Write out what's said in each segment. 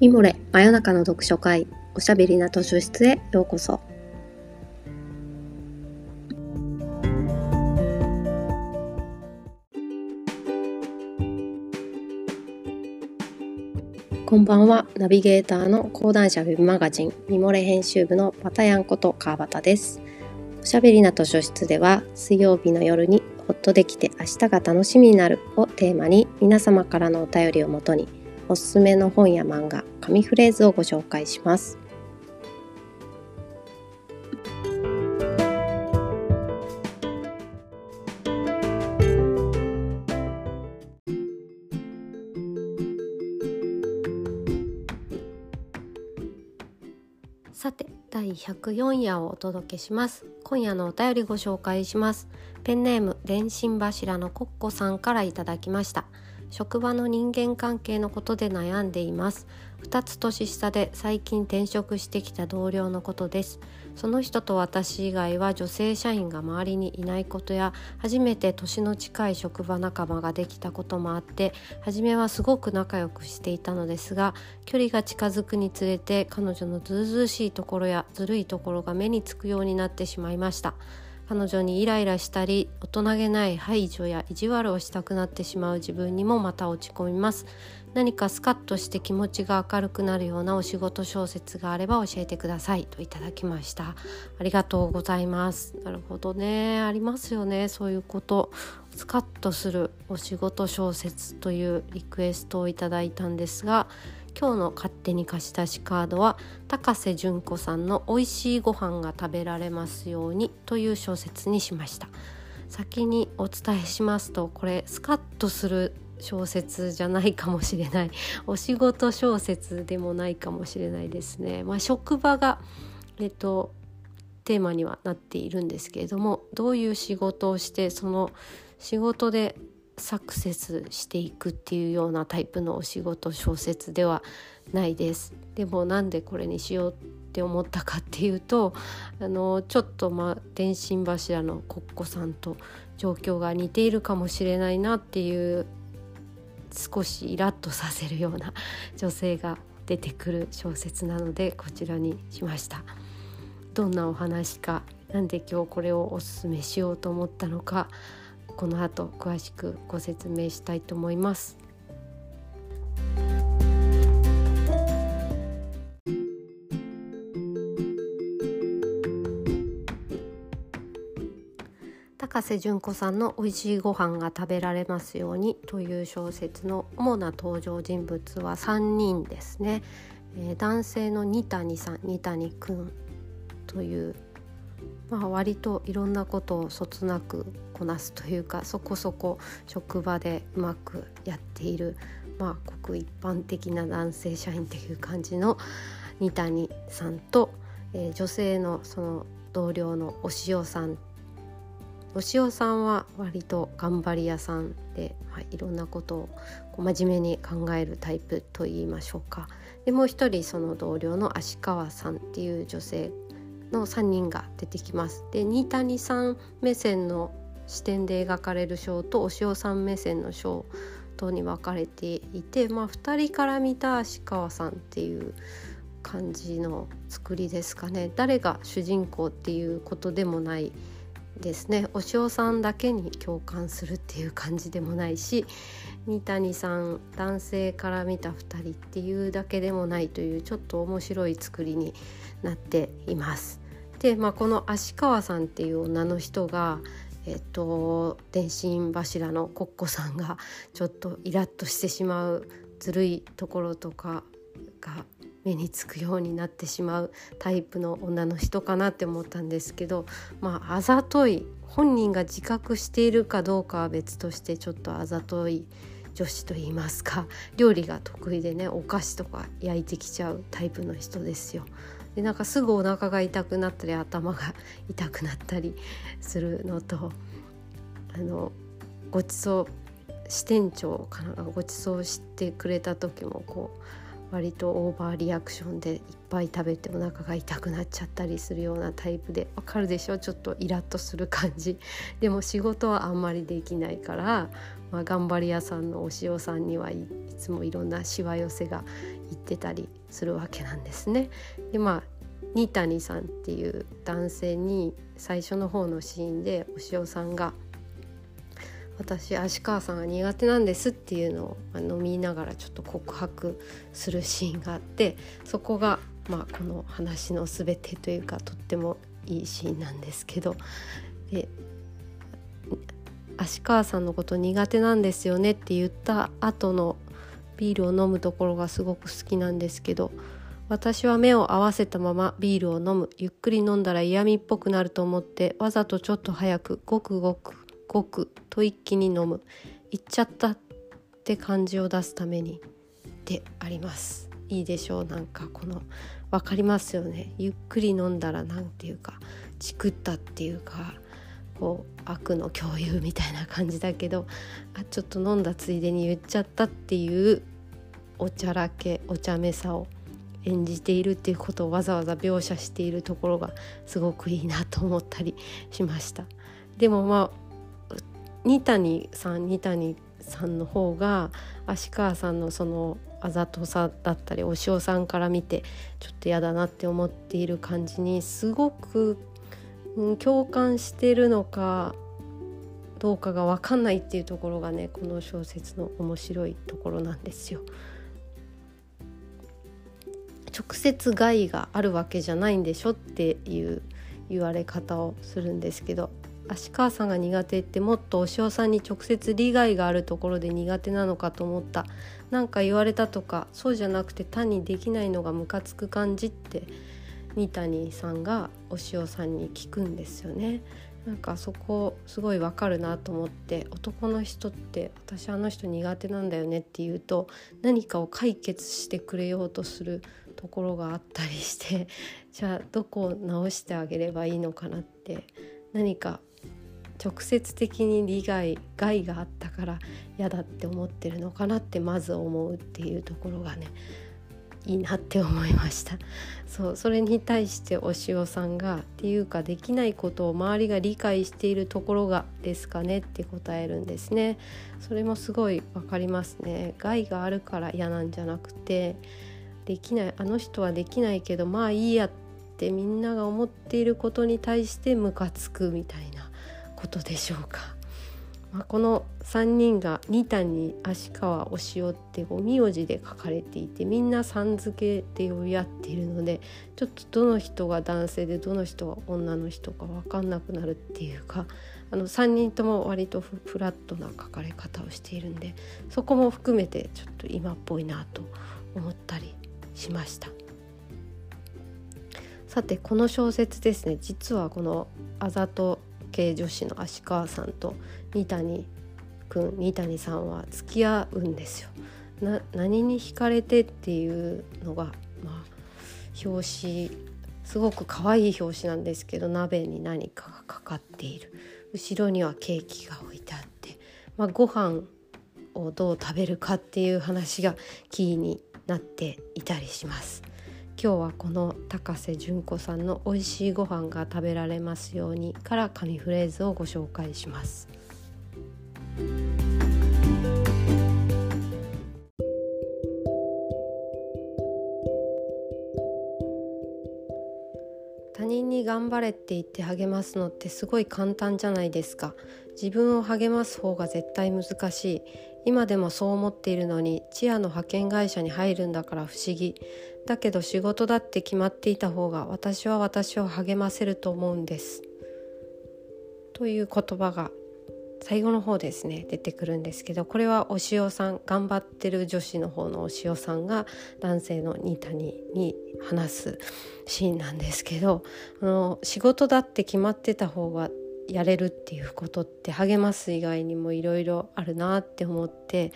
ミモレ真夜中の読書会おしゃべりな図書室へようこそ。こんばんはナビゲーターの講談社ウェブマガジンミモレ編集部のパタヤンこと川端です。おしゃべりな図書室では水曜日の夜にほっとできて明日が楽しみになるをテーマに皆様からのお便りをもとにおすすめの本や漫画、紙フレーズをご紹介します。さて第104夜をお届けします。今夜のお便りご紹介します。ペンネーム電信柱のコッコさんからいただきました。職場の人間関係のことで悩んでいます。2つ年下で最近転職してきた同僚のことです。その人と私以外は女性社員が周りにいないことや初めて年の近い職場仲間ができたこともあって初めはすごく仲良くしていたのですが距離が近づくにつれて彼女のずうずうしいところやずるいところが目につくようになってしまいました。彼女にイライラしたり大人げない排除や意地悪をしたくなってしまう自分にもまた落ち込みます。何かスカッとして気持ちが明るくなるようなお仕事小説があれば教えてください。といただきました。ありがとうございます。なるほどね。ありますよね。そういうこと。スカッとするお仕事小説というリクエストをいただいたんですが今日の勝手に貸し出しカードは高瀬純子さんの美味しいご飯が食べられますようにという小説にしました。先にお伝えしますとこれスカッとする小説じゃないかもしれない。お仕事小説でもないかもしれないですね。まあ、職場がえっとテーマにはなっているんですけれどもどういう仕事をしてその仕事でサクセスしていくっていうようなタイプのお仕事小説ではないです。でもなんでこれにしようって思ったかっていうとあのちょっとまあ電信柱のコッコさんと状況が似ているかもしれないなっていう少しイラッとさせるような女性が出てくる小説なのでこちらにしました。どんなお話かなんで今日これをおすすめしようと思ったのかこの後詳しくご説明したいと思います。高瀬純子さんの「美味しいご飯が食べられますように」という小説の主な登場人物は3人ですね。えー、男性の二谷さん二谷くんというまあ、割といろんなことをそつなくこなすというかそこそこ職場でうまくやっている、まあ、ごく一般的な男性社員っていう感じの二谷さんと、えー、女性のその同僚のお塩さんお塩さんは割と頑張り屋さんで、はい、いろんなことをこう真面目に考えるタイプといいましょうか。でもう一人その同僚の足川さんっていう女性の3人が出てきます。で新谷さん目線の視点で描かれる章と押尾さん目線の章とに分かれていて、まあ、2人から見た足川さんっていう感じの作りですかね誰が主人公っていうことでもないですねお塩さんだけに共感するっていう感じでもないし三谷さん男性から見た2人っていうだけでもないというちょっと面白い作りになっています。で、まあ、この足川さんっていう女の人がえっと、電信柱のコッコさんがちょっとイラッとしてしまうずるいところとかが目につくようになってしまうタイプの女の人かなって思ったんですけどまああざとい本人が自覚しているかどうかは別としてちょっとあざとい女子といいますか料理が得意でねお菓子とか焼いてきちゃうタイプの人ですよ。でなんかすぐお腹が痛くなったり頭が痛くなったりするのとあのごちそう支店長かなごちそうしてくれた時もこう割とオーバーリアクションでいっぱい食べてお腹が痛くなっちゃったりするようなタイプでわかるでしょ？ちょっとイラッとする感じ でも仕事はあんまりできないからまあ、頑張り屋さんのお塩さんにはいつもいろんなしわ寄せが言ってたりするわけなんですね。でまあ二谷さんっていう男性に最初の方のシーンでお塩さんが「私足川さんが苦手なんです」っていうのを飲みながらちょっと告白するシーンがあってそこがまあこの話の全てというかとってもいいシーンなんですけど で足川さんのこと苦手なんですよねって言った後のビールを飲むところがすごく好きなんですけど私は目を合わせたままビールを飲む。ゆっくり飲んだら嫌味っぽくなると思ってわざとちょっと早くごくごくごくと一気に飲む。行っちゃったって感じを出すために。であります。いいでしょう。なんかこの分かりますよね。ゆっくり飲んだら何ていうかチクったっていうかこう悪の共有みたいな感じだけどあちょっと飲んだついでに言っちゃったっていうおちゃらけお茶目さを演じているっていうことをわざわざ描写しているところがすごくいいなと思ったりしました。でもまあ二谷さん二谷さんの方が芦川さんのそのあざとさだったりお塩さんから見てちょっと嫌だなって思っている感じにすごく、うん、共感してるのかどうかが分かんないっていうところがねこの小説の面白いところなんですよ。直接害があるわけじゃないんでしょっていう言われ方をするんですけど足川さんが苦手ってもっとお塩さんに直接利害があるところで苦手なのかと思った何か言われたとかそうじゃなくて単にできないのがムカつく感じって三谷さんがお塩さんに聞くんですよね。なんかそこすごいわかるなと思って男の人って私あの人苦手なんだよねって言うと何かを解決してくれようとするところがあったりしてじゃあどこを直してあげればいいのかなって何か直接的に利害害があったから嫌だって思ってるのかなってまず思うっていうところがねいいなって思いました。そうそれに対してお塩さんがっていうかできないことを周りが理解しているところがですかねって答えるんですね。それもすごい分かりますね。害があるから嫌なんじゃなくてできないあの人はできないけどまあいいやってみんなが思っていることに対してムカつくみたいな。ことでしょうか。まあ、この3人が二谷足川お塩ってお名字で書かれていてみんなさん付けで呼び合っているのでちょっとどの人が男性でどの人が女の人か分かんなくなるっていうかあの3人とも割とフラットな書かれ方をしているんでそこも含めてちょっと今っぽいなと思ったりしました。さてこの小説ですね実はこのあざと系女子の足川さんと二谷くん二谷さんは付き合うんですよ。な何に惹かれてっていうのが、まあ、表紙すごく可愛い表紙なんですけど鍋に何かがかかっている後ろにはケーキが置いてあって、まあ、ご飯をどう食べるかっていう話がキーになっていたりします。今日はこの高瀬純子さんの美味しいご飯が食べられますようにから紙フレーズをご紹介します。他人に頑張れって言って励ますのってすごい簡単じゃないですか。自分を励ます方が絶対難しい。今でもそう思っているのにチアの派遣会社に入るんだから不思議。だけど仕事だって決まっていた方が私は私を励ませると思うんです。という言葉が最後の方ですね出てくるんですけどこれはお塩さん頑張ってる女子の方のお塩さんが男性のニタニに話すシーンなんですけどあの仕事だって決まってた方がやれるっていうことって励ます以外にもいろいろあるなって思って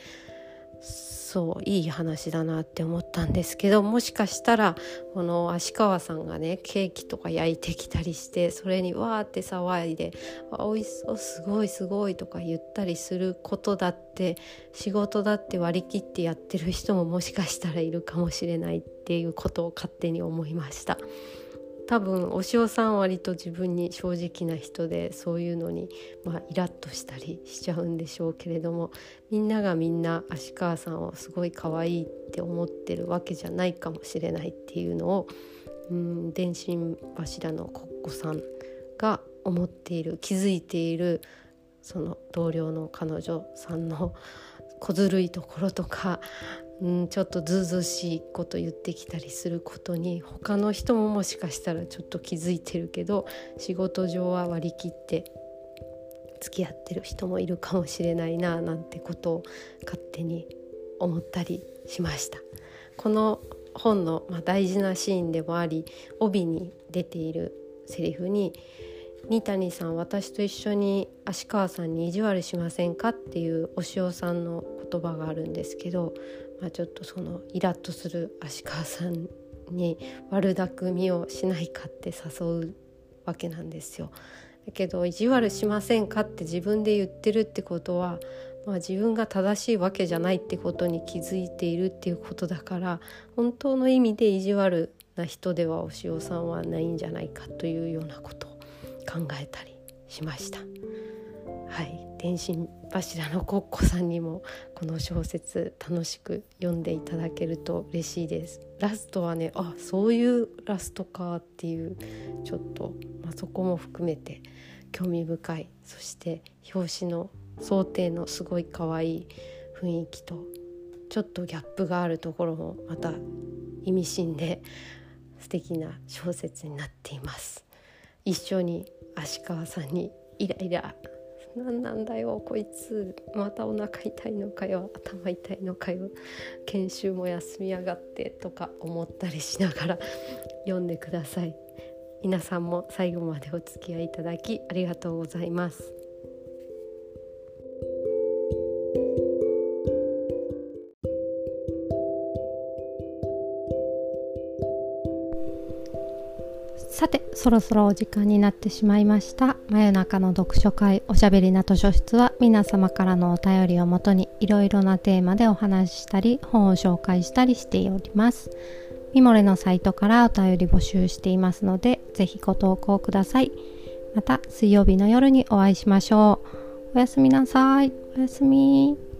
そういい話だなって思ったんですけどもしかしたらこの芦川さんがねケーキとか焼いてきたりしてそれにわーって騒いで「あ美味しそうすごいすごい」とか言ったりすることだって仕事だって割り切ってやってる人ももしかしたらいるかもしれないっていうことを勝手に思いました。多分お塩さん割と自分に正直な人でそういうのに、まあ、イラッとしたりしちゃうんでしょうけれどもみんながみんな芦川さんをすごい可愛いって思ってるわけじゃないかもしれないっていうのをうん電信柱のコッコさんが思っている気づいているその同僚の彼女さんの小ずるいところとかうん、ちょっとずうずうしいこと言ってきたりすることに他の人ももしかしたらちょっと気づいてるけど仕事上は割り切って付き合ってる人もいるかもしれないななんてことを勝手に思ったりしました。この本の、ま、大事なシーンでもあり帯に出ているセリフに「二谷さん私と一緒に芦川さんに意地悪しませんか?」っていうお塩さんの言葉があるんですけどまあ、ちょっとそのイラッとする芦川さんに悪巧みをしないかって誘うわけなんですよ。だけど意地悪しませんかって自分で言ってるってことは、まあ、自分が正しいわけじゃないってことに気づいているっていうことだから本当の意味で意地悪な人ではお塩さんはないんじゃないかというようなことを考えたりしました。はい天心柱のコッコさんにもこの小説楽しく読んでいただけると嬉しいです。ラストはねあそういうラストかっていうちょっと、まあ、そこも含めて興味深い。そして表紙の想定のすごい可愛い雰囲気とちょっとギャップがあるところもまた意味深で素敵な小説になっています。一緒に芦川さんにイライラ何なんだよこいつ。またお腹痛いのかよ。頭痛いのかよ。研修も休みやがってとか思ったりしながら読んでください。皆さんも最後までお付き合いいただきありがとうございます。さてそろそろお時間になってしまいました。真夜中の読書会おしゃべりな図書室は皆様からのお便りをもとにいろいろなテーマでお話ししたり本を紹介したりしております。ミモレのサイトからお便り募集していますのでぜひご投稿ください。また水曜日の夜にお会いしましょう。おやすみなさい。おやすみ。